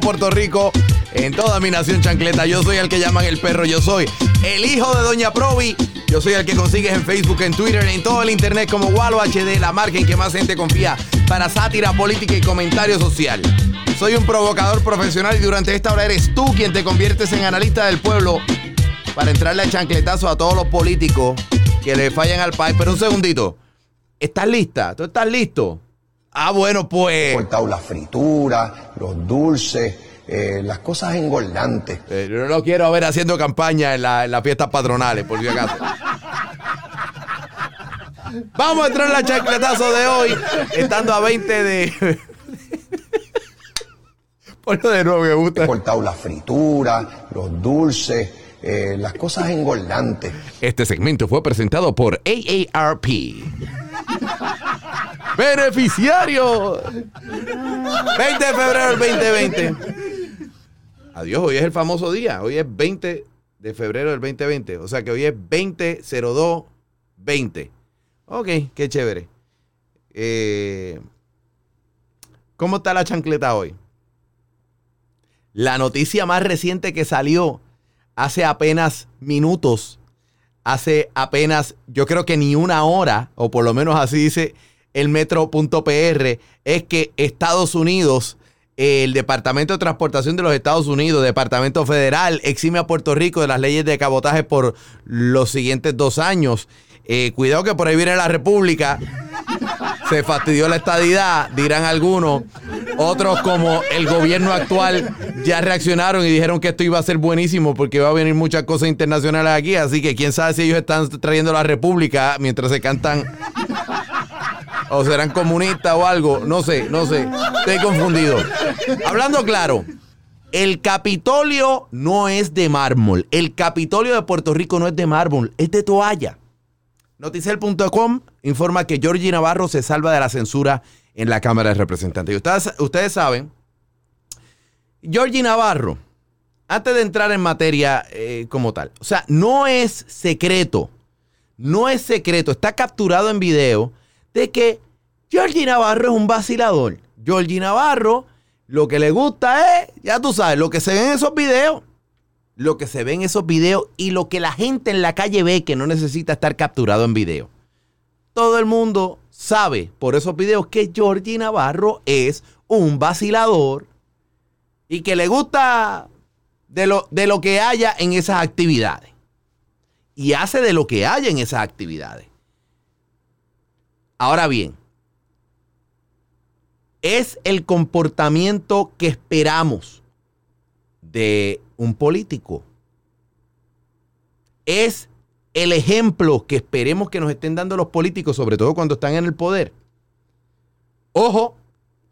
Puerto Rico, en toda mi nación chancleta. Yo soy el que llaman el perro, yo soy el hijo de Doña Provi. Yo soy el que consigues en Facebook, en Twitter, en todo el internet como Walo HD, la marca en que más gente confía para sátira política y comentario social. Soy un provocador profesional y durante esta hora eres tú quien te conviertes en analista del pueblo para entrarle a chancletazo a todos los políticos que le fallan al país. Pero un segundito, ¿estás lista? ¿Tú estás listo? Ah, bueno, pues... cortado la fritura, los dulces, eh, las cosas engordantes. Eh, yo no lo quiero ver haciendo campaña en, la- en las fiestas patronales, por si acaso. Vamos a entrar en la chancletazo de hoy, estando a 20 de. Ponlo de nuevo, me gusta. He cortado la fritura, los dulces, eh, las cosas engordantes. Este segmento fue presentado por AARP. Beneficiario. 20 de febrero del 2020. Adiós, hoy es el famoso día. Hoy es 20 de febrero del 2020. O sea que hoy es 20-02-20. Ok, qué chévere. Eh, ¿Cómo está la chancleta hoy? La noticia más reciente que salió hace apenas minutos, hace apenas, yo creo que ni una hora, o por lo menos así dice el metro.pr, es que Estados Unidos, el Departamento de Transportación de los Estados Unidos, Departamento Federal, exime a Puerto Rico de las leyes de cabotaje por los siguientes dos años. Eh, cuidado que por ahí viene la República. Se fastidió la estadidad, dirán algunos. Otros, como el gobierno actual, ya reaccionaron y dijeron que esto iba a ser buenísimo porque iba a venir muchas cosas internacionales aquí. Así que quién sabe si ellos están trayendo la república mientras se cantan. O serán comunistas o algo. No sé, no sé. Estoy confundido. Hablando claro. El Capitolio no es de mármol. El Capitolio de Puerto Rico no es de mármol, es de toalla. Noticel.com informa que Georgie Navarro se salva de la censura en la Cámara de Representantes. Y ustedes, ustedes saben, Georgie Navarro, antes de entrar en materia eh, como tal, o sea, no es secreto, no es secreto, está capturado en video de que Georgie Navarro es un vacilador. Georgie Navarro, lo que le gusta es, ya tú sabes, lo que se ve en esos videos lo que se ve en esos videos y lo que la gente en la calle ve que no necesita estar capturado en video. Todo el mundo sabe por esos videos que Georgie Navarro es un vacilador y que le gusta de lo, de lo que haya en esas actividades. Y hace de lo que haya en esas actividades. Ahora bien, es el comportamiento que esperamos de un político. Es el ejemplo que esperemos que nos estén dando los políticos, sobre todo cuando están en el poder. Ojo,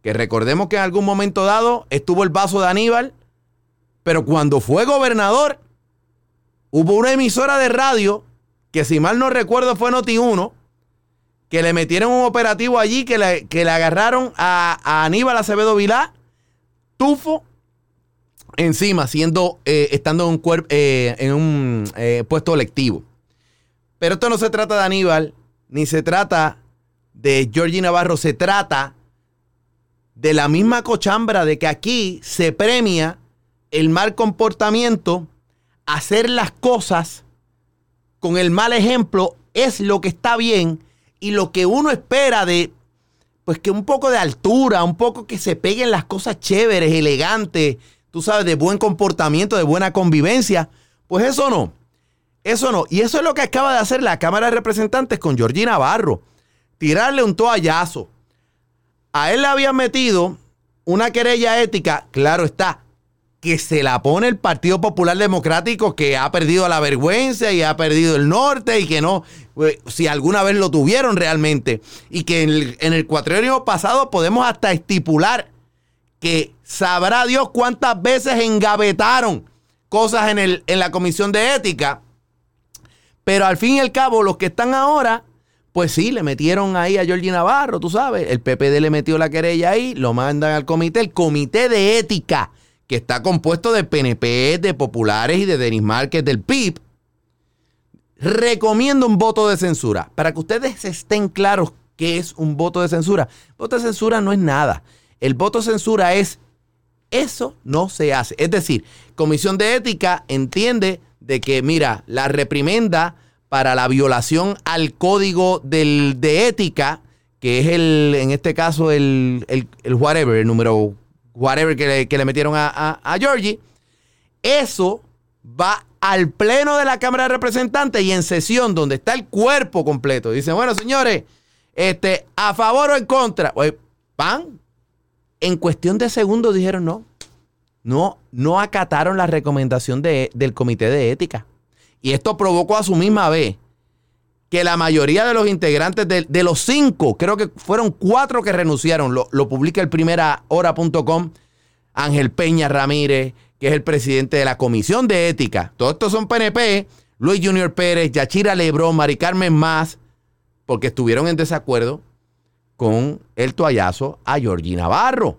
que recordemos que en algún momento dado estuvo el vaso de Aníbal, pero cuando fue gobernador, hubo una emisora de radio, que si mal no recuerdo fue Noti1, que le metieron un operativo allí, que le, que le agarraron a, Aníbal Acevedo Vilá, tufo, encima, siendo, eh, estando en un, eh, en un eh, puesto electivo. Pero esto no se trata de Aníbal, ni se trata de Georgie Navarro, se trata de la misma cochambra de que aquí se premia el mal comportamiento, hacer las cosas con el mal ejemplo es lo que está bien y lo que uno espera de, pues que un poco de altura, un poco que se peguen las cosas chéveres, elegantes, tú sabes, de buen comportamiento, de buena convivencia, pues eso no. Eso no. Y eso es lo que acaba de hacer la Cámara de Representantes con Georgie Navarro. Tirarle un toallazo. A él le habían metido una querella ética, claro está, que se la pone el Partido Popular Democrático que ha perdido la vergüenza y ha perdido el norte y que no, pues, si alguna vez lo tuvieron realmente. Y que en el, en pasado podemos hasta estipular que sabrá Dios cuántas veces engavetaron cosas en, el, en la comisión de ética. Pero al fin y al cabo, los que están ahora, pues sí, le metieron ahí a Georgie Navarro, tú sabes. El PPD le metió la querella ahí, lo mandan al comité, el comité de ética que está compuesto de PNP, de populares y de Denis Márquez del PIB, recomiendo un voto de censura. Para que ustedes estén claros qué es un voto de censura. Voto de censura no es nada. El voto de censura es eso no se hace. Es decir, Comisión de Ética entiende de que, mira, la reprimenda para la violación al código del, de ética, que es el, en este caso, el, el, el whatever, el número whatever que le, metieron a, a, Georgie, eso va al pleno de la Cámara de Representantes y en sesión donde está el cuerpo completo. Dicen, bueno, señores, este, a favor o en contra. Pues, pan. En cuestión de segundos dijeron no. No, no acataron la recomendación de, del Comité de Ética. Y esto provocó a su misma vez que la mayoría de los integrantes de, los cinco, creo que fueron cuatro que renunciaron, lo, lo publica el primerahora.com, Ángel Peña Ramírez, que es el presidente de la Comisión de Ética. Todos estos son PNP, Luis Junior Pérez, Yachira Lebrón, Mari Carmen Más, porque estuvieron en desacuerdo con el toallazo a Georgie Navarro.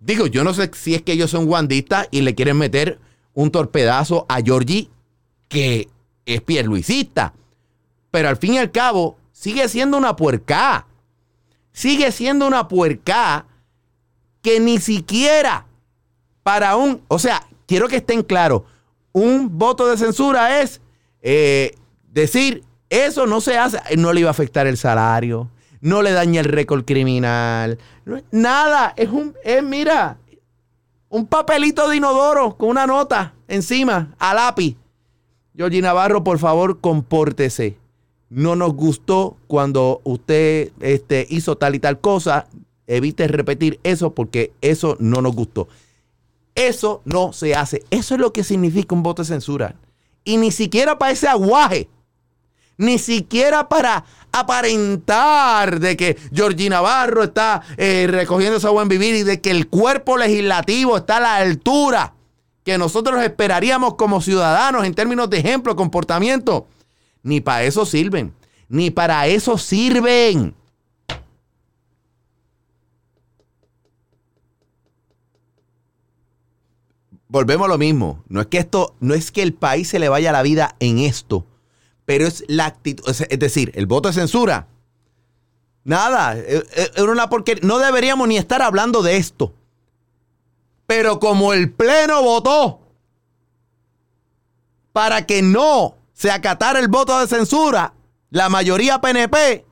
Digo, yo no sé si es que ellos son guandistas y le quieren meter un torpedazo a Georgie, que es pierluisista pero al fin y al cabo sigue siendo una puerca. Sigue siendo una puerca que ni siquiera para un, o sea, quiero que estén claros, un voto de censura es eh, decir, eso no se hace, no le iba a afectar el salario, no le daña el récord criminal, nada, es un, es, mira, un papelito de inodoro con una nota encima, a lápiz. Georgie Navarro, por favor, compórtese no nos gustó cuando usted este, hizo tal y tal cosa, evite repetir eso porque eso no nos gustó. Eso no se hace. Eso es lo que significa un voto de censura. Y ni siquiera para ese aguaje. Ni siquiera para aparentar de que Georgina Navarro está eh, recogiendo ese buen vivir y de que el cuerpo legislativo está a la altura que nosotros esperaríamos como ciudadanos en términos de ejemplo, comportamiento. Ni para eso sirven. Ni para eso sirven. Volvemos a lo mismo. No es que esto, no es que el país se le vaya la vida en esto, pero es la actitud, es decir, el voto de censura. Nada, era e, e, una porque no deberíamos ni estar hablando de esto. Pero como el pleno votó para que no se acatara el voto de censura, la mayoría PNP,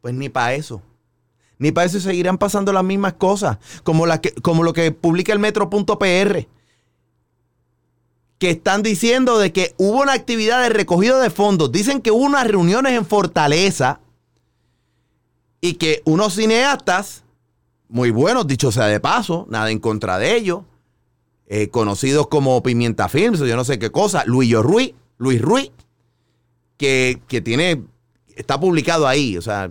pues ni para eso. Ni para eso seguirán pasando las mismas cosas, como, lo que publica el metro.pr, que están diciendo de que hubo una actividad de recogido de fondos. Dicen que hubo unas reuniones en Fortaleza y que unos cineastas, muy buenos, dicho sea de paso, nada en contra de ellos, eh, conocidos como Pimienta Films o yo no sé qué cosa, Luis Ruiz, Luis Ruiz, que, tiene, está publicado ahí. O sea,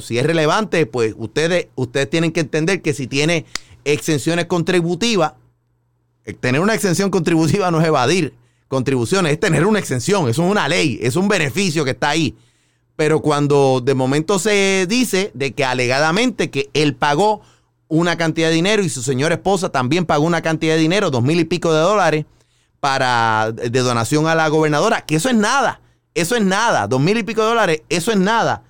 si es relevante, pues ustedes, ustedes tienen que entender que si tiene exenciones contributivas, eh, tener una exención contributiva no es evadir contribuciones, es tener una exención, eso es una ley, es un beneficio que está ahí. Pero cuando de momento se dice de que alegadamente que él pagó una cantidad de dinero y su señora esposa también pagó una cantidad de dinero, dos mil y pico de dólares, para de donación a la gobernadora, que eso es nada, eso es nada, dos mil y pico de dólares, eso es nada.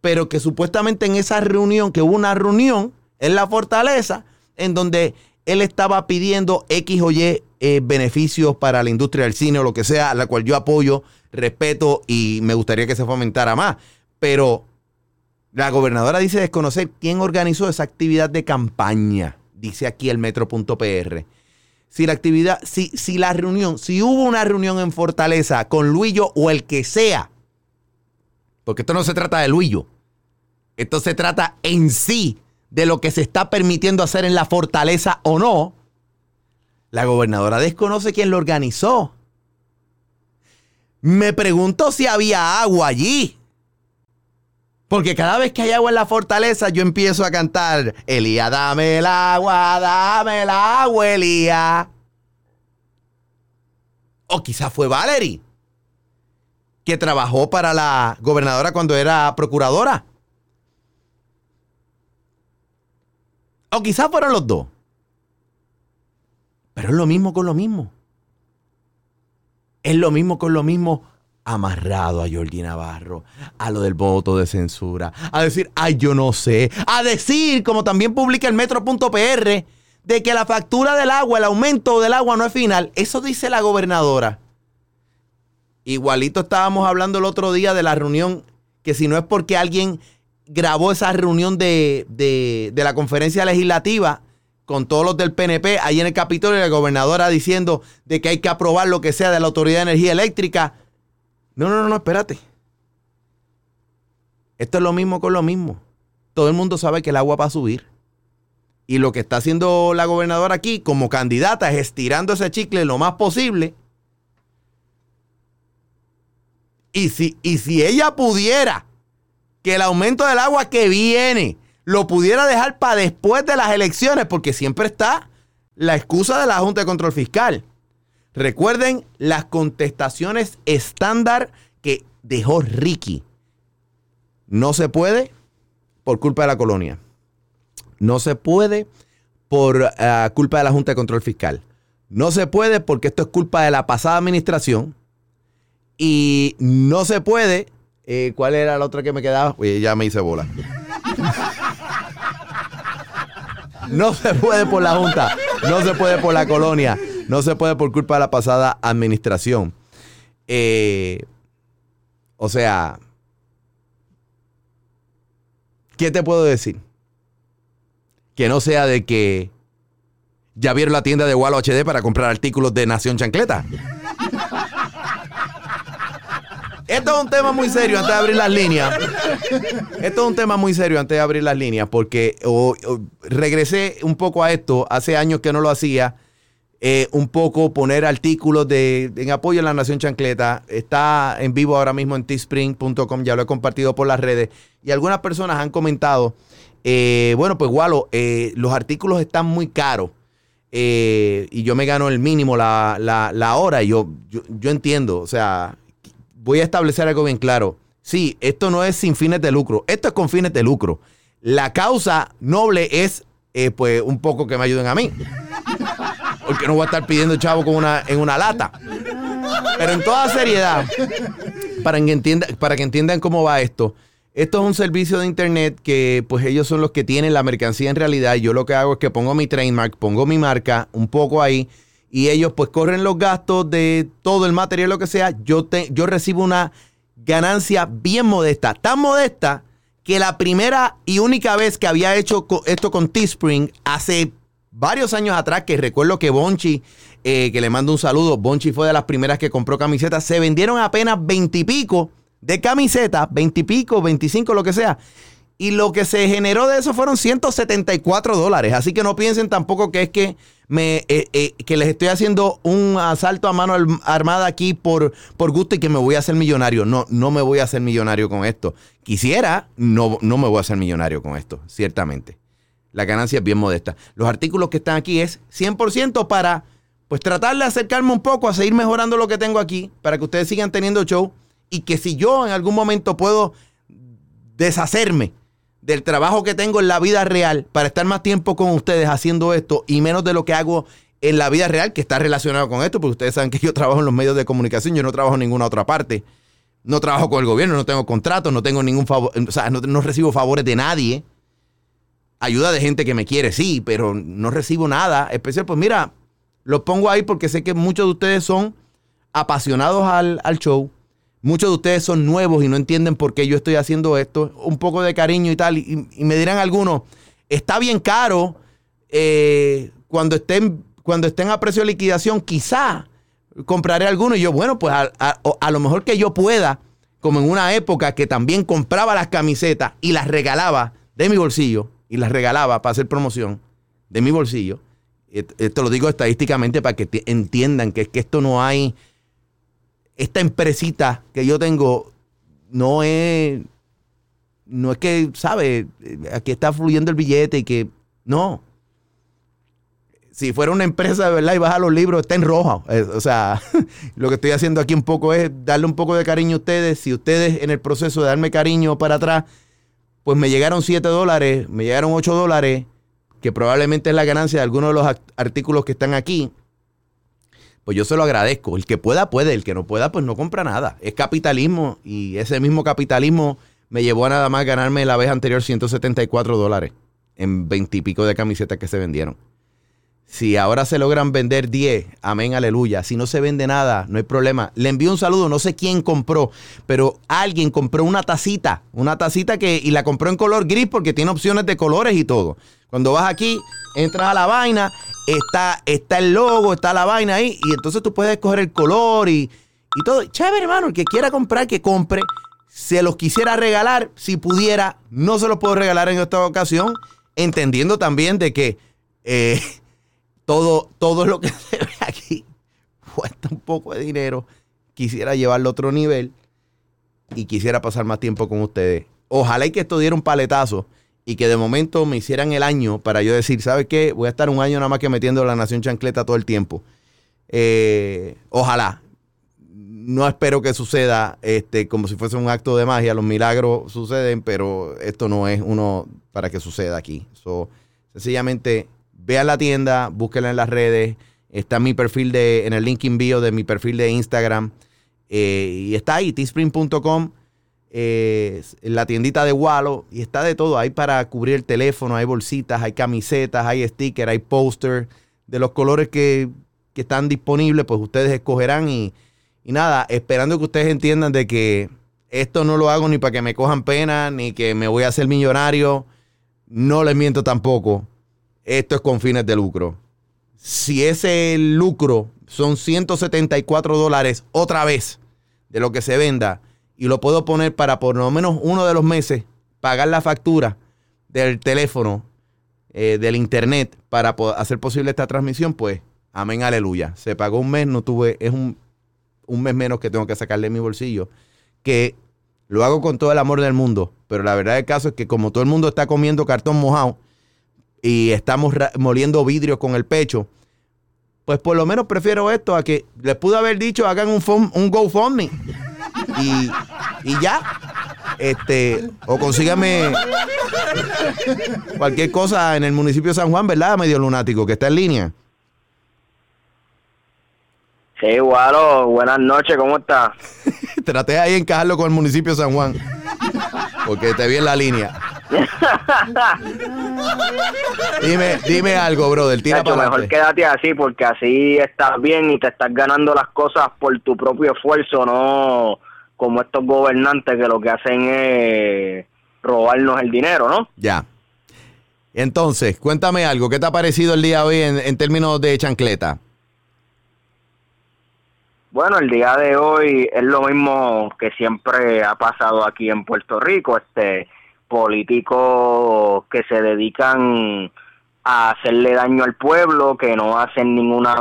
Pero que supuestamente en esa reunión, que hubo una reunión en la fortaleza, en donde él estaba pidiendo X o Y eh, beneficios para la industria del cine o lo que sea, la cual yo apoyo, respeto y me gustaría que se fomentara más. Pero la gobernadora dice desconocer quién organizó esa actividad de campaña, dice aquí el metro.pr. Si la actividad, si, si la reunión, si hubo una reunión en Fortaleza con Luillo o el que sea, porque esto no se trata de Luillo, esto se trata en sí de lo que se está permitiendo hacer en la fortaleza o no, la gobernadora desconoce quién lo organizó. Me pregunto si había agua allí. Porque cada vez que hay agua en la fortaleza, yo empiezo a cantar, Elía, dame el agua, dame el agua, Elía. O quizás fue Valerie, que trabajó para la gobernadora cuando era procuradora. O quizás fueron los dos. Pero es lo mismo con lo mismo. Es lo mismo con lo mismo amarrado a Jordi Navarro, a lo del voto de censura, a decir, ay, yo no sé, a decir, como también publica el metro.pr, de que la factura del agua, el aumento del agua no es final. Eso dice la gobernadora. Igualito estábamos hablando el otro día de la reunión, que si no es porque alguien grabó esa reunión de, de, de la conferencia legislativa, con todos los del PNP, ahí en el Capitolio, la gobernadora diciendo de que hay que aprobar lo que sea de la Autoridad de Energía Eléctrica. No, no, no, no, espérate. Esto es lo mismo con lo mismo. Todo el mundo sabe que el agua va a subir. Y lo que está haciendo la gobernadora aquí como candidata es estirando ese chicle lo más posible. Y si, y si ella pudiera que el aumento del agua que viene lo pudiera dejar para después de las elecciones, porque siempre está la excusa de la Junta de Control Fiscal. Recuerden las contestaciones estándar que dejó Ricky. No se puede por culpa de la colonia. No se puede por uh, culpa de la Junta de Control Fiscal. No se puede porque esto es culpa de la pasada administración. Y no se puede. Eh, ¿Cuál era la otra que me quedaba? Oye, ya me hice bola. No se puede por la Junta, no se puede por la colonia, no se puede por culpa de la pasada administración. Eh, o sea, ¿qué te puedo decir? Que no sea de que ya vieron la tienda de Wallo HD para comprar artículos de Nación Chancleta. Esto es un tema muy serio antes de abrir las líneas. Esto es un tema muy serio antes de abrir las líneas porque regresé un poco a esto hace años que no lo hacía. Eh, un poco poner artículos de, en apoyo a la Nación Chancleta. Está en vivo ahora mismo en teespring.com, ya lo he compartido por las redes. Y algunas personas han comentado, eh, bueno, pues Walo, eh, los artículos están muy caros. y yo me gano el mínimo la, la, la hora. Yo, yo, yo entiendo, o sea, voy a establecer algo bien claro. Sí, esto no es sin fines de lucro, esto es con fines de lucro. La causa noble es, pues, un poco que me ayuden a mí. Porque no voy a estar pidiendo chavo con una, en una lata. Pero en toda seriedad, para que, entienda, para que entiendan cómo va esto, esto es un servicio de internet que pues ellos son los que tienen la mercancía en realidad. Yo lo que hago es que pongo mi trademark, pongo mi marca un poco ahí y ellos pues corren los gastos de todo el material, lo que sea, yo, te, yo recibo una ganancia bien modesta, tan modesta que la primera y única vez que había hecho esto con Teespring hace varios años atrás, que recuerdo que Bonchi, eh, que le mando un saludo, Bonchi fue de las primeras que compró camisetas, se vendieron apenas veintipico de camisetas, veintipico, veinticinco, lo que sea. Y lo que se generó de eso fueron 174 dólares. Así que no piensen tampoco que es que me, eh, eh, que les estoy haciendo un asalto a mano armada aquí por, por gusto y que me voy a hacer millonario. No, no me voy a hacer millonario con esto. Quisiera, no, no me voy a hacer millonario con esto, ciertamente. La ganancia es bien modesta. Los artículos que están aquí es 100% para pues tratar de acercarme un poco a seguir mejorando lo que tengo aquí, para que ustedes sigan teniendo show y que si yo en algún momento puedo deshacerme del trabajo que tengo en la vida real para estar más tiempo con ustedes haciendo esto y menos de lo que hago en la vida real que está relacionado con esto, porque ustedes saben que yo trabajo en los medios de comunicación, yo no trabajo en ninguna otra parte. No trabajo con el gobierno, no tengo contratos, no tengo ningún favor, o sea, no, no recibo favores de nadie. Ayuda de gente que me quiere, sí, pero no recibo nada especial. Pues mira, lo pongo ahí porque sé que muchos de ustedes son apasionados al, al show Muchos de ustedes son nuevos y no entienden por qué yo estoy haciendo esto. Un poco de cariño y tal. Y, y me dirán algunos, está bien caro. Eh, cuando, estén, cuando estén a precio de liquidación, quizá compraré alguno. Y yo, bueno, pues a, a, a, lo mejor que yo pueda, como en una época que también compraba las camisetas y las regalaba de mi bolsillo. Y las regalaba para hacer promoción de mi bolsillo. Esto lo digo estadísticamente para que entiendan que, que esto no hay. Esta empresita que yo tengo no es. No es que, ¿sabe? Aquí está fluyendo el billete y que. No si fuera una empresa de verdad y baja los libros, está en rojo. Eh, o sea, lo que estoy haciendo aquí un poco es darle un poco de cariño a ustedes. Si ustedes en el proceso de darme cariño para atrás, pues me llegaron 7 dólares, me llegaron 8 dólares, que probablemente es la ganancia de algunos de los artículos que están aquí, pues yo se lo agradezco. El que pueda, puede. El que no pueda, pues no compra nada. Es capitalismo y ese mismo capitalismo me llevó a nada más ganarme la vez anterior 174 dólares en 20 y pico de camisetas que se vendieron. Si ahora se logran vender 10, amén, aleluya. Si no se vende nada, no hay problema. Le envío un saludo, no sé quién compró, pero alguien compró una tacita, una tacita que, y la compró en color gris porque tiene opciones de colores y todo. Cuando vas aquí, entras a la vaina, está, está el logo, está la vaina ahí, y entonces tú puedes escoger el color y, y todo. Chévere, hermano, el que quiera comprar, que compre. Se los quisiera regalar, si pudiera, no se los puedo regalar en esta ocasión, entendiendo también de que... Eh, todo, todo lo que se ve aquí cuesta un poco de dinero. Quisiera llevarlo a otro nivel y quisiera pasar más tiempo con ustedes. Ojalá y que esto diera un paletazo y que de momento me hicieran el año para yo decir, ¿sabes qué? Voy a estar un año nada más que metiendo la Nación Chancleta todo el tiempo. Eh, ojalá. No espero que suceda este, como si fuese un acto de magia. Los milagros suceden, pero esto no es uno para que suceda aquí. So, sencillamente Vean la tienda, búsquenla en las redes. Está mi perfil de, en el link envío de mi perfil de Instagram. Eh, y está ahí, teespring.com, eh, la tiendita de Wallo. Y está de todo. Hay para cubrir el teléfono, hay bolsitas, hay camisetas, hay stickers, hay póster. De los colores que, que, están disponibles, pues ustedes escogerán. Y, y nada, esperando que ustedes entiendan de que esto no lo hago ni para que me cojan pena, ni que me voy a hacer millonario. No les miento tampoco esto es con fines de lucro. Si ese lucro son 174 dólares otra vez de lo que se venda y lo puedo poner para por lo menos uno de los meses pagar la factura del teléfono, eh, del internet para hacer posible esta transmisión, pues amén, aleluya. Se pagó un mes, no tuve, es un, un mes menos que tengo que sacarle de mi bolsillo, que lo hago con todo el amor del mundo, pero la verdad del caso es que como todo el mundo está comiendo cartón mojado, y estamos moliendo vidrio con el pecho, pues por lo menos prefiero esto a que les pude haber dicho hagan un, un GoFundMe y, y ya. Este, o consígame cualquier cosa en el municipio de San Juan, ¿verdad? Medio lunático, que está en línea. Sí, igual, buenas noches, ¿cómo estás? Traté ahí encajarlo con el municipio de San Juan, porque te vi en la línea dime, dime algo, brother. Tira mejor quédate así porque así estás bien y te estás ganando las cosas por tu propio esfuerzo, no como estos gobernantes que lo que hacen es robarnos el dinero, ¿no? Ya. Entonces, cuéntame algo. ¿Qué te ha parecido el día de hoy en, en términos de chancleta? Bueno, el día de hoy es lo mismo que siempre ha pasado aquí en Puerto Rico. Este, políticos que se dedican a hacerle daño al pueblo, que no hacen ninguna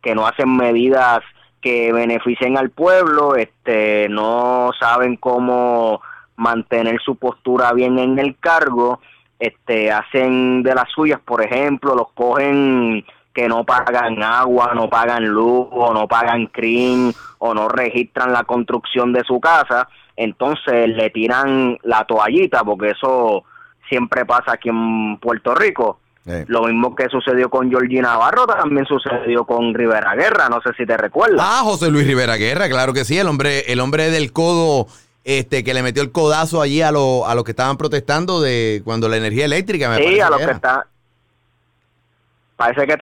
que no hacen medidas que beneficien al pueblo, este no saben cómo mantener su postura bien en el cargo, este hacen de las suyas, por ejemplo, los cogen que no pagan agua, no pagan luz, o no pagan crimen, o no registran la construcción de su casa, entonces le tiran la toallita, porque eso siempre pasa aquí en Puerto Rico. Lo mismo que sucedió con Georgina Navarro también sucedió con Rivera Guerra, no sé si te recuerdas. Ah, José Luis Rivera Guerra, claro que sí, el hombre, el hombre del codo, este, que le metió el codazo allí a, lo, a los que estaban protestando de cuando la energía eléctrica me Sí, a los que, que está. Parece que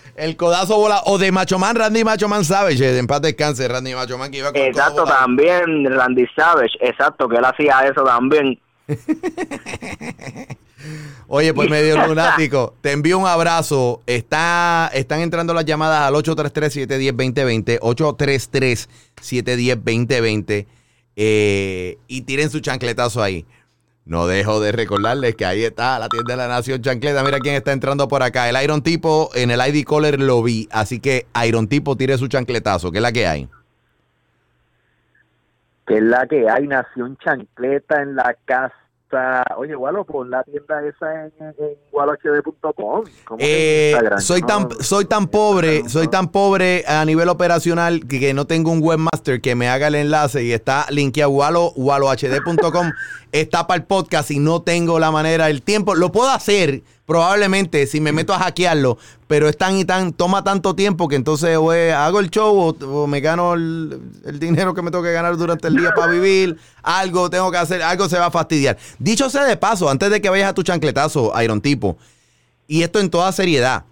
el codazo bola. O de Macho Man, Randy Macho Man Savage. De empate descanse, Randy Macho Man que iba con Exacto, también Randy Savage. Exacto, que él hacía eso también. Oye, pues medio lunático. Te envío un abrazo. Está, están entrando las llamadas al 833-710-2020. 833-710-2020. Eh, y tiren su chancletazo ahí. No dejo de recordarles que ahí está la tienda de la Nación Chancleta. Mira quién está entrando por acá. El Iron Tipo en el ID Caller lo vi. Así que Iron Tipo tire su chancletazo. ¿Qué es la que hay? que es la que hay, Nación Chancleta en la casa. Oye, Gualo, pon la tienda esa en, en gualohd.com. ¿Cómo que Eh, soy No, tan soy tan pobre, soy tan pobre a nivel operacional que, que no tengo un webmaster que me haga el enlace y está linkeado walo, walohd.com. está para el podcast y no tengo la manera, el tiempo. Lo puedo hacer probablemente si me meto a hackearlo, pero es tan y tan, toma tanto tiempo que entonces o eh, hago el show o, o me gano el, el dinero que me tengo que ganar durante el día para vivir. Algo tengo que hacer, algo se va a fastidiar. Dicho sea de paso, antes de que vayas a tu chancletazo, Iron Tipo, y esto en toda seriedad.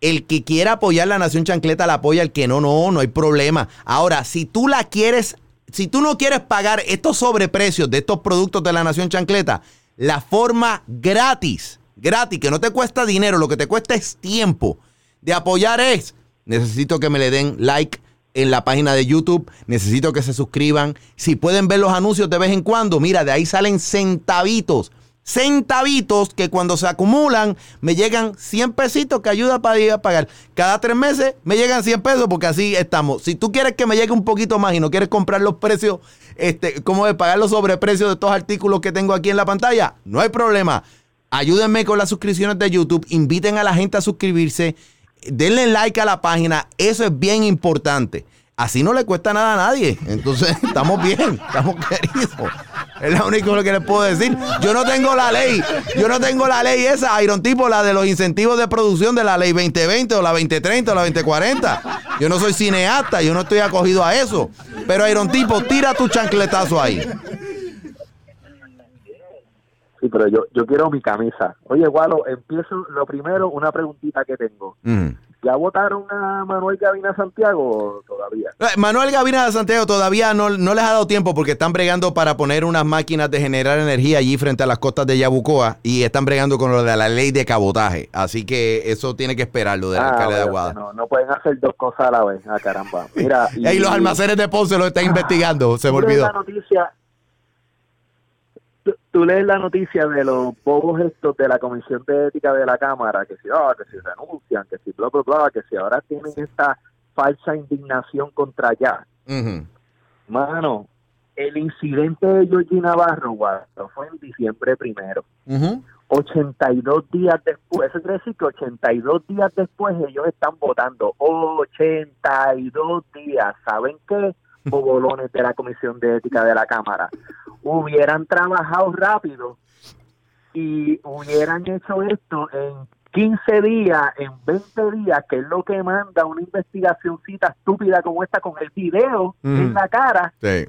El que quiera apoyar la Nación Chancleta la apoya, el que no, no, no hay problema. Ahora, si tú la quieres, si tú no quieres pagar estos sobreprecios de estos productos de la Nación Chancleta, la forma gratis, gratis, que no te cuesta dinero, lo que te cuesta es tiempo de apoyar es, necesito que me le den like en la página de YouTube, necesito que se suscriban. Si pueden ver los anuncios de vez en cuando, mira, de ahí salen centavitos centavitos que cuando se acumulan me llegan 100 pesitos que ayuda para ir a pagar. Cada tres meses me llegan 100 pesos porque así estamos. Si tú quieres que me llegue un poquito más y no quieres comprar los precios, este, como de pagar los sobreprecios de estos artículos que tengo aquí en la pantalla, no hay problema. Ayúdenme con las suscripciones de YouTube, inviten a la gente a suscribirse, denle like a la página, eso es bien importante. Así no le cuesta nada a nadie. Entonces, estamos bien, estamos queridos. Es lo único que les puedo decir. Yo no tengo la ley. Yo no tengo la ley esa, Iron Tipo, la de los incentivos de producción de la ley 2020 o la 2030 o la 2040. Yo no soy cineasta, yo no estoy acogido a eso. Pero Iron Tipo, tira tu chancletazo ahí. Sí, pero yo, yo quiero mi camisa. Oye, Gualo, empiezo lo primero, una preguntita que tengo. Mm. ¿Ya votaron a Manuel Gavina Santiago todavía? Eh, Manuel Gavina de Santiago todavía no, no les ha dado tiempo porque están bregando para poner unas máquinas de generar energía allí frente a las costas de Yabucoa y están bregando con lo de la ley de cabotaje. Así que eso tiene que esperar lo del Ah, alcalde de Aguada. No, no pueden hacer dos cosas a la vez. Ah, caramba. Mira, Y los almacenes de Ponce lo están investigando, se me olvidó. la noticia, tú, lees la noticia de los bobos estos de la Comisión de Ética de la Cámara, que si, ah, que si renuncian, que si bla, bla, bla, que si ahora tienen esta falsa indignación contra ya. Ujú. Mano, el incidente de Georgie Navarro, fue en diciembre primero. Ujú. 82 días después, eso quiere decir que 82 días después ellos están votando. 82 días. ¿Saben qué? Bobolones de la Comisión de Ética de la Cámara. Hubieran trabajado rápido y hubieran hecho esto en 15 días, en 20 días, que es lo que manda una investigacióncita estúpida como esta con el video en la cara Sí.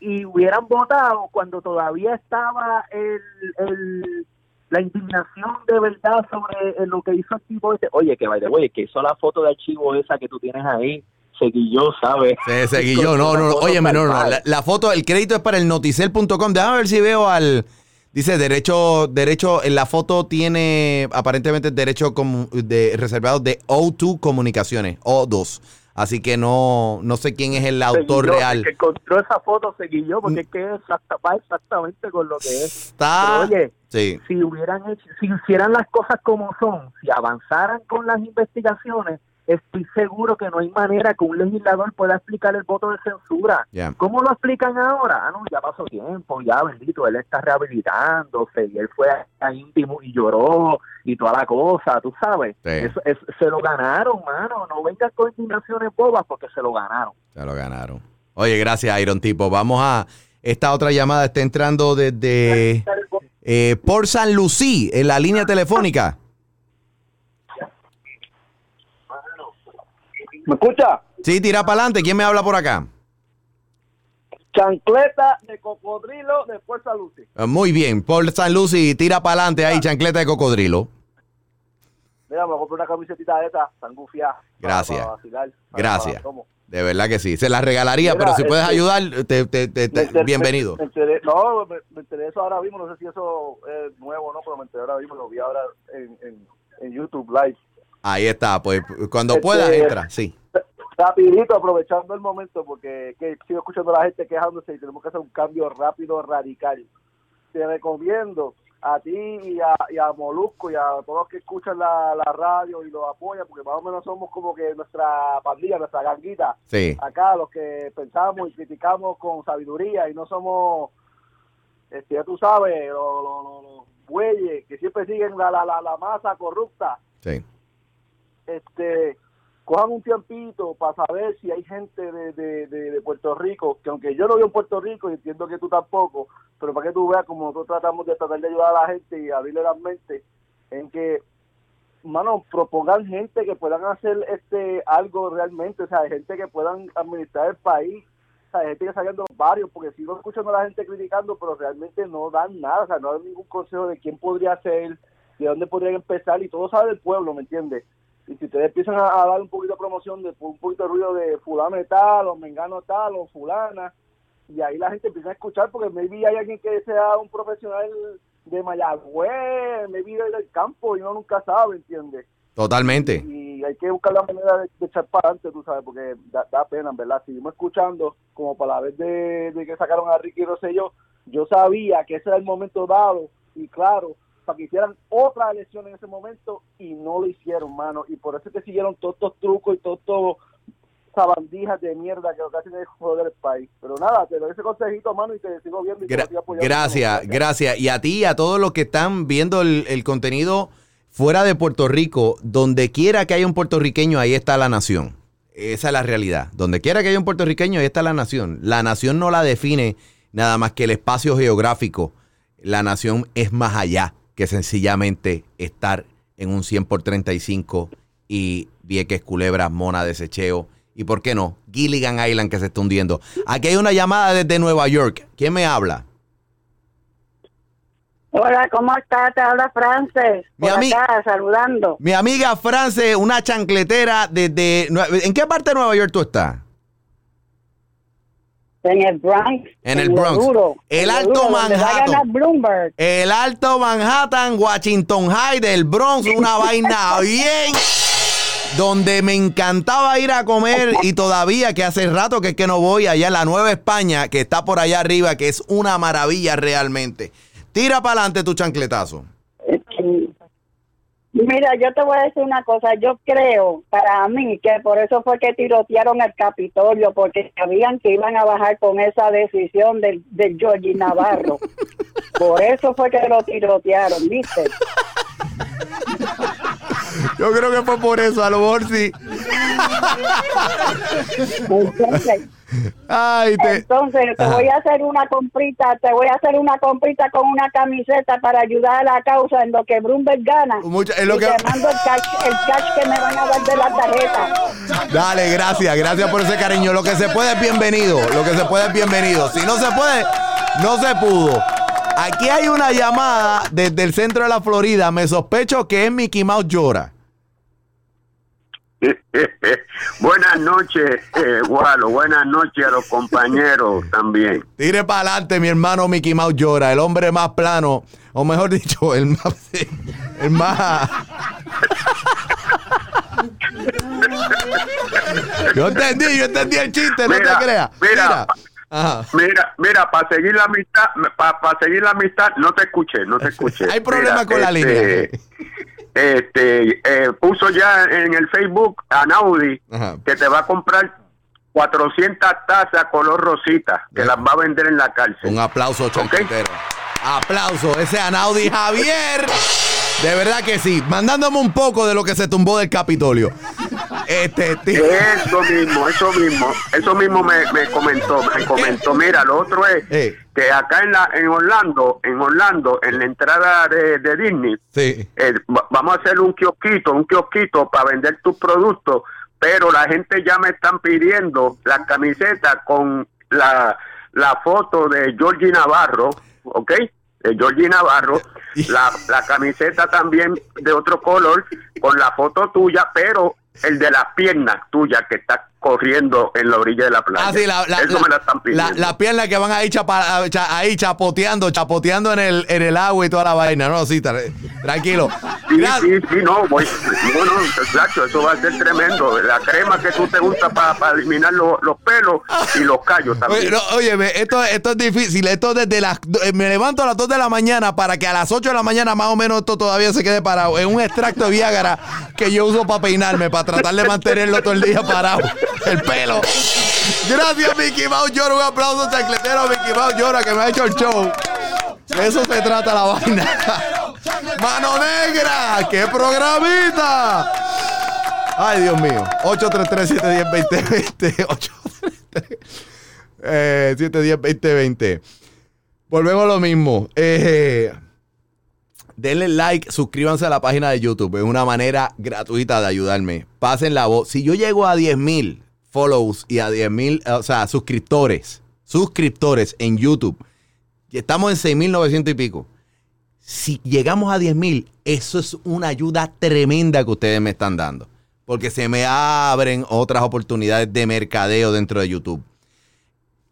y hubieran votado cuando todavía estaba el, el- la indignación de verdad sobre lo que hizo el tipo este. Oye, que vaya, oye, que hizo la foto de archivo esa que tú tienes ahí, seguilló, ¿sabes? Se seguí yo. No, no, no. Óyeme, no, no. La, la foto, el crédito es para el noticel.com. Déjame ver si veo al. Dice derecho, derecho, en la foto tiene aparentemente derecho de, reservado de O2 Comunicaciones, O2. Así que no, no sé quién es el autor Seguilló, real. El que encontró esa foto seguilló, porque es que exacta- va exactamente con lo que es. Está. Pero, oye, Sí. si hubieran hecho, si hicieran las cosas como son, si avanzaran con las investigaciones, estoy seguro que no hay manera que un legislador pueda explicar el voto de censura. Ya. ¿Cómo lo explican ahora? Ah, no, ya pasó tiempo, ya bendito, él está rehabilitándose y él fue a íntimo y lloró y toda la cosa, tú sabes. Sí. Eso, es- se lo ganaron, mano. No vengan con indignaciones bobas porque se lo ganaron. Se lo ganaron. Oye, gracias, Iron Tipo. Vamos a. Esta otra llamada está entrando desde eh, por San Lucí, en la línea telefónica. ¿Me escucha? Sí, tira para adelante. ¿Quién me habla por acá? Chancleta de cocodrilo de Fuerza Lucy. Eh, Muy bien, por San Lucy, tira para adelante ahí, chancleta de cocodrilo. Mira, me compré una camisetita de esta, tan gufiada. Gracias. Para vacilar, para- Gracias. De verdad que sí. Se la regalaría, Mira, pero si puedes este- ayudar, te- te- te- te- bienvenido. me- me enteré- no, me, me enteré eso ahora mismo. No sé si eso es nuevo o no, pero me enteré ahora mismo. Lo vi ahora en, en, en YouTube Live. Ahí está, pues cuando Este- puedas entra, sí. Rapidito, aprovechando el momento, porque que sigo escuchando a la gente quejándose y tenemos que hacer un cambio rápido, radical. Te recomiendo a ti y a, y a Molusco y a todos los que escuchan la, la radio y lo apoyan, porque más o menos somos como que nuestra pandilla, nuestra ganguita. Sí. Acá los que pensamos y criticamos con sabiduría y no somos, este, ya tú sabes, los, los- los- los bueyes que siempre siguen la, la, la, la masa corrupta Sí. este cojan un tiempito para saber si hay gente de, de, de- Puerto Rico, que aunque yo no vivo en Puerto Rico y entiendo que tú tampoco, pero para que tú veas como nosotros tratamos de tratar de ayudar a la gente y abrirle las mentes, en que, mano, propongan gente que puedan hacer este algo realmente, o sea, gente que puedan administrar el país, o sea, gente que salgan de los porque sigo escuchando a la gente criticando, pero realmente no dan nada, o sea, no dan ningún consejo de quién podría ser, de dónde podrían empezar, y todo sabe del pueblo, ¿me entiendes? Y si ustedes empiezan a, a dar un poquito de promoción, de un poquito de ruido de fulano tal, o mengano tal, o fulana, y ahí la gente empieza a escuchar, porque maybe hay alguien que sea un profesional de Mayagüez, maybe del campo, y uno nunca sabe, ¿entiendes? Totalmente. y hay que buscar la manera de, de echar para adelante, tú sabes, porque da, da pena, en verdad. Seguimos escuchando, como para la vez de, de que sacaron a Ricky Rosselló, yo sabía que ese era el momento dado, y claro, para que hicieran otra elección en ese momento, y no lo hicieron, mano. Y por eso es que siguieron todos estos trucos y todos estos sabandijas de mierda que lo que hacen es joder el país. Pero nada, te doy ese consejito, mano, y te sigo viendo y te apoyando. gracias, gracias. Y a ti y a todos los que están viendo el, el contenido fuera de Puerto Rico, donde quiera que haya un puertorriqueño, ahí está la nación. Esa es la realidad. Donde quiera que haya un puertorriqueño, ahí está la nación. La nación no la define nada más que el espacio geográfico. La nación es más allá que sencillamente estar en un 100 por 35 y Vieques, Culebra, Mona, Desecheo. Y por qué no, Gilligan Island que se está hundiendo. Aquí hay una llamada desde Nueva York. ¿Quién me habla? Hola, ¿cómo estás? Te habla Frances. Mi por ami- acá, saludando. Mi amiga France, una chancletera desde... ¿En qué parte de Nueva York tú estás? En el Bronx. En el Bronx. duro, El Alto duro, Manhattan. Bloomberg. El Alto Manhattan, Washington High, del Bronx, una vaina bien... Donde me encantaba ir a comer y todavía que hace rato que es que no voy allá en la Nueva España, que está por allá arriba, que es una maravilla realmente. Tira para adelante tu chancletazo. Mira, yo te voy a decir una cosa. Yo creo, para mí, que por eso fue que tirotearon el Capitolio, porque sabían que iban a bajar con esa decisión del de Georgie Navarro. por eso fue que lo tirotearon, ¿viste? Yo creo que fue por eso, a lo mejor sí. Entonces, Ay, te- entonces te Ajá. voy a hacer una comprita, te voy a hacer una comprita con una camiseta para ayudar a la causa en lo que Bloomberg gana. Mucha- es lo y que- te mando el cash, el cash que me van a dar de la tarjeta. Dale, gracias, gracias por ese cariño. Lo que se puede es bienvenido, lo que se puede es bienvenido. Si no se puede, no se pudo. Aquí hay una llamada desde el centro de la Florida. Me sospecho que es Mickey Mouse llora. Buenas noches, eh, Gualo. Buenas noches a los compañeros también. Tire para adelante, mi hermano Mickey Mouse llora, el hombre más plano, o mejor dicho, el más, el más. Yo entendí, yo entendí el chiste, no te creas. mira, Ajá. Mira, mira, para seguir la amistad, para seguir la amistad, no te escuché, no te escuché. Hay problema Mira, con la este, este, eh, puso ya en el Facebook a Naudi que te va a comprar 400 tazas color rosita, que las va a vender en la cárcel. Un aplauso, chanquetero. Aplauso. Ese Anaudi Javier. De verdad que sí. Mandándome un poco de lo que se tumbó del Capitolio. Este, tío. Eso mismo, eso mismo. Eso mismo me, me comentó. Me comentó. Mira, lo otro es que acá en la en Orlando, en Orlando, en la entrada de, de Disney, Sí. eh, va- vamos a hacer un kiosquito, un kiosquito para vender tus productos, pero la gente ya me están pidiendo la camiseta con la, la foto de Georgie Navarro, ¿ok? De Georgie Navarro, la, la camiseta también de otro color, con la foto tuya, pero el de las piernas tuyas que está corriendo en la orilla de la playa. Ah, sí, la, la, Eso la- me la están pidiendo. la- la pierna que van ahí, chapa- cha- ahí chapoteando, chapoteando en el, en el agua y toda la vaina. No, sí, tra- tranquilo. Sí, sí, sí, no, voy, bueno, exacto, eso va a ser tremendo. La crema que tú te gusta para eliminar lo- los pelos y los callos también. Oye, no, óyeme, esto, esto es difícil. Esto desde las. eh, Me levanto a las 2 de la mañana para que a las 8 de la mañana más o menos esto todavía se quede parado. Es un extracto de Viagra que yo uso para peinarme, para tratar de mantenerlo todo el día parado. El pelo. Gracias, Mickey Mouse Llora. Un aplauso chancletero a Mickey Mouse Llora que me ha hecho el show. De eso se trata la vaina. ¡Mano negra! ¡Qué programita! Ay, Dios mío. 833-710-2020. 833 eh, 710-2020. Volvemos a lo mismo. Eh, denle like, suscríbanse a la página de YouTube. Es una manera gratuita de ayudarme. Pasen la voz. Si yo llego a 10 mil y a 10 mil, o sea, suscriptores, suscriptores en YouTube, estamos en 6.900 y pico. Si llegamos a 10 mil, eso es una ayuda tremenda que ustedes me están dando. Porque se me abren otras oportunidades de mercadeo dentro de YouTube.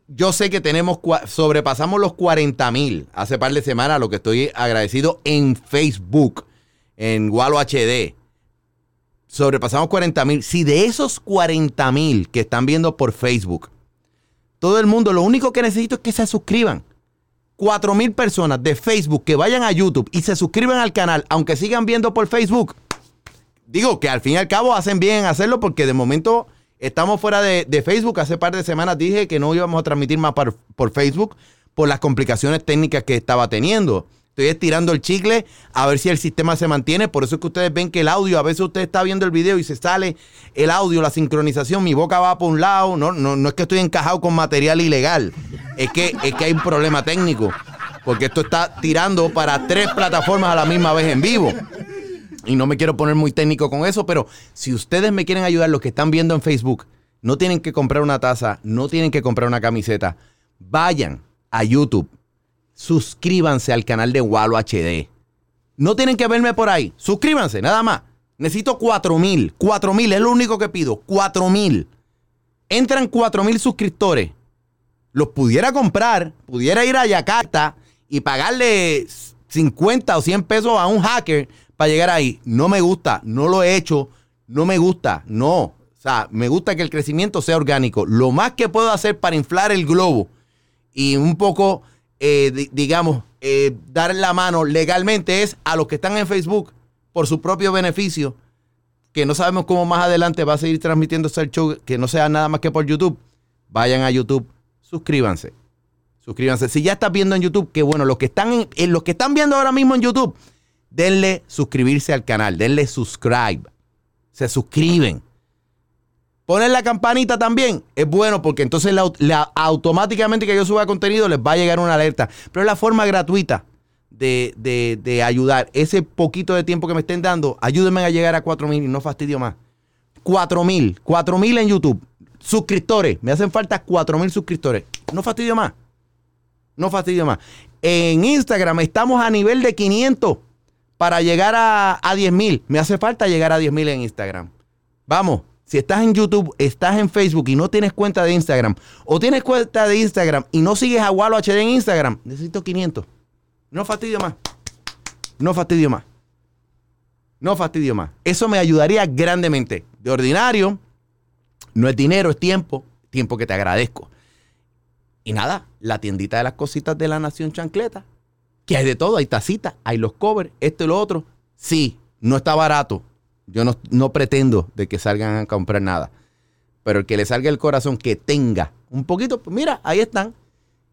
Yo sé que tenemos, sobrepasamos los 40 mil hace par de semanas, lo que estoy agradecido en Facebook, en Walo HD. Sobrepasamos 40 mil. Si de esos 40 mil que están viendo por Facebook, todo el mundo, lo único que necesito es que se suscriban. 4 mil personas de Facebook que vayan a YouTube y se suscriban al canal, aunque sigan viendo por Facebook. Digo que al fin y al cabo hacen bien en hacerlo porque de momento estamos fuera de, Facebook. Hace par de semanas dije que no íbamos a transmitir más por Facebook por las complicaciones técnicas que estaba teniendo. Estoy estirando el chicle a ver si el sistema se mantiene. Por eso es que ustedes ven que el audio, a veces usted está viendo el video y se sale el audio, la sincronización, mi boca va por un lado. No, no, no es que estoy encajado con material ilegal. Es que, es que hay un problema técnico. Porque esto está tirando para tres plataformas a la misma vez en vivo. Y no me quiero poner muy técnico con eso, pero si ustedes me quieren ayudar, los que están viendo en Facebook, no tienen que comprar una taza, no tienen que comprar una camiseta. Vayan a YouTube, suscríbanse al canal de Walo HD. No tienen que verme por ahí. Suscríbanse, nada más. Necesito 4 mil. 4 mil es lo único que pido. 4 mil. Entran 4 mil suscriptores. Los pudiera comprar, pudiera ir a Yakarta y pagarle 50 o 100 pesos a un hacker para llegar ahí. No me gusta, no lo he hecho, no me gusta, no. O sea, me gusta que el crecimiento sea orgánico. Lo más que puedo hacer para inflar el globo y un poco, eh, di- digamos, eh, dar la mano legalmente es a los que están en Facebook por su propio beneficio, que no sabemos cómo más adelante va a seguir transmitiéndose el show, que no sea nada más que por YouTube. Vayan a YouTube, suscríbanse. Suscríbanse. Si ya estás viendo en YouTube, que bueno, los que están en, en los que están viendo ahora mismo en YouTube, denle suscribirse al canal, denle subscribe. Se suscriben. Poner la campanita también es bueno porque entonces la- automáticamente que yo suba contenido les va a llegar una alerta. Pero es la forma gratuita de, de- de ayudar. Ese poquito de tiempo que me estén dando, ayúdenme a llegar a 4 mil y no fastidio más. 4 mil, 4 mil en YouTube. Suscriptores, me hacen falta 4 mil suscriptores. No fastidio más. No fastidio más. En Instagram estamos a nivel de 500 para llegar a, a 10 mil. Me hace falta llegar a 10 mil en Instagram. Vamos, si estás en YouTube, estás en Facebook y no tienes cuenta de Instagram, o tienes cuenta de Instagram y no sigues a Walo HD en Instagram, necesito 500. No fastidio más. No fastidio más. No fastidio más. Eso me ayudaría grandemente. De ordinario, no es dinero, es tiempo. Tiempo que te agradezco. Y nada, la tiendita de las cositas de la Nación Chancleta. Que hay de todo, hay tacitas, hay los covers, esto y lo otro. Sí, no está barato. Yo no, no pretendo de que salgan a comprar nada. Pero el que le salga el corazón, que tenga un poquito, pues mira, ahí están.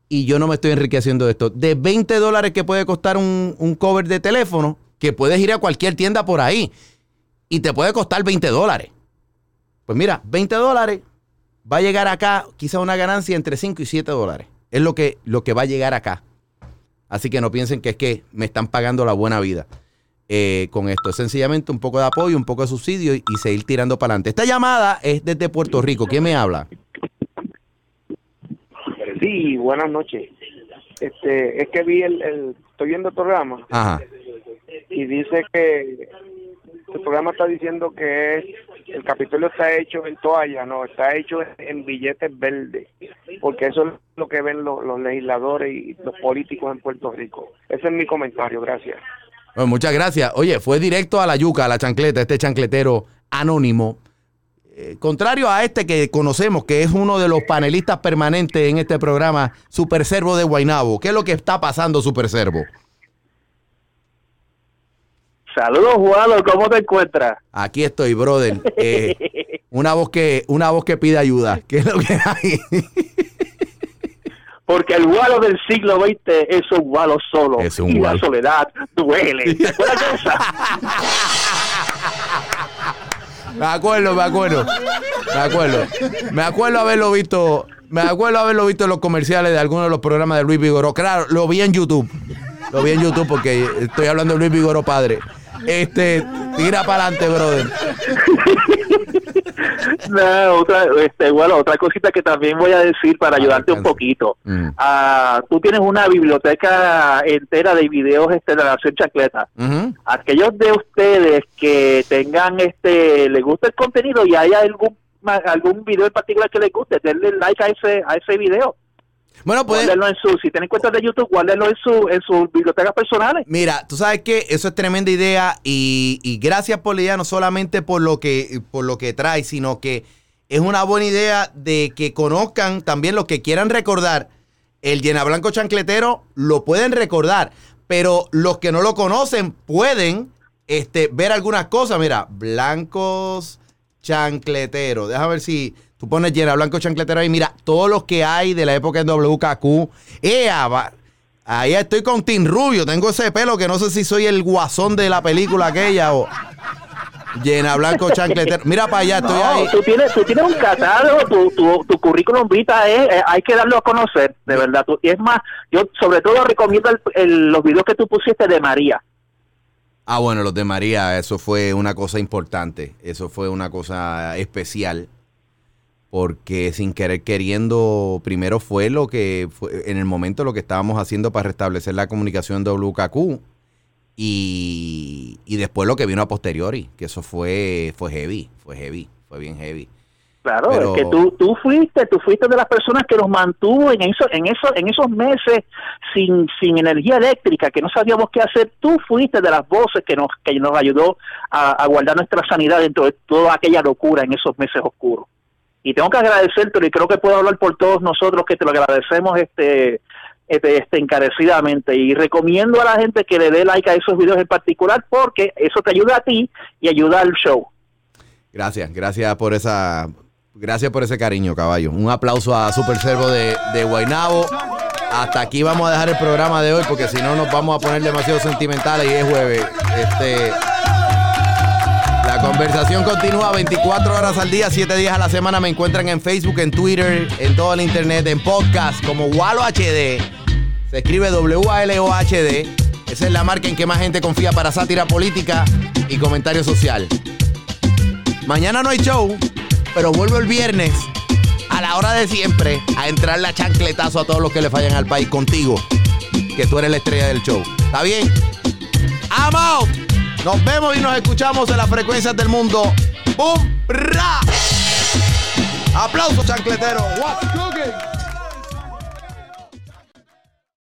Y yo no me estoy enriqueciendo de esto. De 20 dólares que puede costar un, un cover de teléfono, que puedes ir a cualquier tienda por ahí y te puede costar 20 dólares. Pues mira, 20 dólares va a llegar acá quizá una ganancia entre 5 y 7 dólares. Es lo que, lo que va a llegar acá. Así que no piensen que es que me están pagando la buena vida eh, con esto. Es sencillamente un poco de apoyo, un poco de subsidio y, y seguir tirando para adelante. Esta llamada es desde Puerto Rico. ¿Quién me habla? Sí, buenas noches. Este, es que vi el, el estoy viendo el programa Ajá. y dice que el programa está diciendo que es el Capitolio está hecho en toalla, no, está hecho en billetes verdes, porque eso es lo que ven los, los legisladores y los políticos en Puerto Rico. Ese es mi comentario, gracias. Bueno, muchas gracias. Oye, fue directo a la yuca, a la chancleta, este chancletero anónimo. Eh, contrario a este que conocemos, que es uno de los panelistas permanentes en este programa, Super Servo de Guainabo. ¿Qué es lo que está pasando, Super Servo? Saludos, Juano, ¿cómo te encuentras? Aquí estoy, brother. Eh, una voz que, una voz que pide ayuda. ¿Qué es lo que hay? Porque el gualo del siglo XX es un gualo solo. Es un y gualo. la soledad duele. ¿Te acuerdas de esa? Me acuerdo, me acuerdo. Me acuerdo. Me acuerdo haberlo visto. Me acuerdo haberlo visto en los comerciales de algunos de los programas de Luis Vigoró. Claro, lo vi en YouTube. Lo vi en YouTube porque estoy hablando de Luis Vigoró padre. Este, tira para adelante, brother. No, otra, este, bueno, otra cosita que también voy a decir para ayudarte un poquito. Mm. Ah, tú tienes una biblioteca entera de videos este, de la Nación Chacleta. Aquellos de ustedes que tengan, este, les gusta el contenido y haya algún algún video en particular que les guste, denle like a ese a ese video. Bueno, pues. Guárdenlo en su, si tienen cuentas de YouTube, guárdenlo en su en sus bibliotecas personales. Mira, tú sabes que eso es tremenda idea y, y gracias por la idea, no solamente por lo que por lo que trae, sino que es una buena idea de que conozcan también los que quieran recordar el Llena Blanco Chancletero, lo pueden recordar, pero los que no lo conocen pueden este, ver algunas cosas. Mira, Blancos Chancletero. Déjame ver si tú pones Llena Blanco Chancletero ahí. Mira, todos los que hay de la época en WKQ. ¡Ea! va- Ahí estoy con Tim Rubio. Tengo ese pelo que no sé si soy el guasón de la película aquella o. Llena Blanco Chancletero. Mira para allá, estoy No, ahí. tú tienes, tú tienes un catálogo, tu, tu, tu currículum vita es, eh, hay que darlo a conocer, de verdad. Tú- y es más, yo sobre todo recomiendo el- el- los videos que tú pusiste de María. Ah, bueno, los de María, eso fue una cosa importante. Eso fue una cosa especial. Porque sin querer queriendo, primero fue lo que fue en el momento lo que estábamos haciendo para restablecer la comunicación de WKQ. Y, y después lo que vino a posteriori, que eso fue, fue heavy, fue heavy, fue bien heavy. Claro, Pero- es que tú, tú fuiste, tú fuiste de las personas que nos mantuvo en eso, en eso, en esos meses sin, sin energía eléctrica, que no sabíamos qué hacer. Tú fuiste de las voces que nos, que nos ayudó a, a guardar nuestra sanidad dentro de toda aquella locura en esos meses oscuros. Y tengo que agradecerte, y creo que puedo hablar por todos nosotros que te lo agradecemos este, este, este encarecidamente. Y recomiendo a la gente que le dé like a esos videos en particular porque eso te ayuda a ti y ayuda al show. Gracias, gracias por esa, gracias por ese cariño, caballo. Un aplauso a Super Servo de, de Guaynabo. Hasta aquí vamos a dejar el programa de hoy porque si no nos vamos a poner demasiado sentimentales y es jueves. Este, conversación continúa 24 horas al día, 7 días a la semana. Me encuentran en Facebook, en Twitter, en todo el internet, en podcast como Walo HD. Se escribe W-A-L-O-H-D. Esa es la marca en que más gente confía para sátira política y comentario social. Mañana no hay show, pero vuelvo el viernes a la hora de siempre a entrar la chancletazo a todos los que le fallan al país contigo, que tú eres la estrella del show. ¿Está bien? Out. Nos vemos y nos escuchamos en las frecuencias del mundo. ¡Bum! ¡Ra! Aplausos, chancletero. What's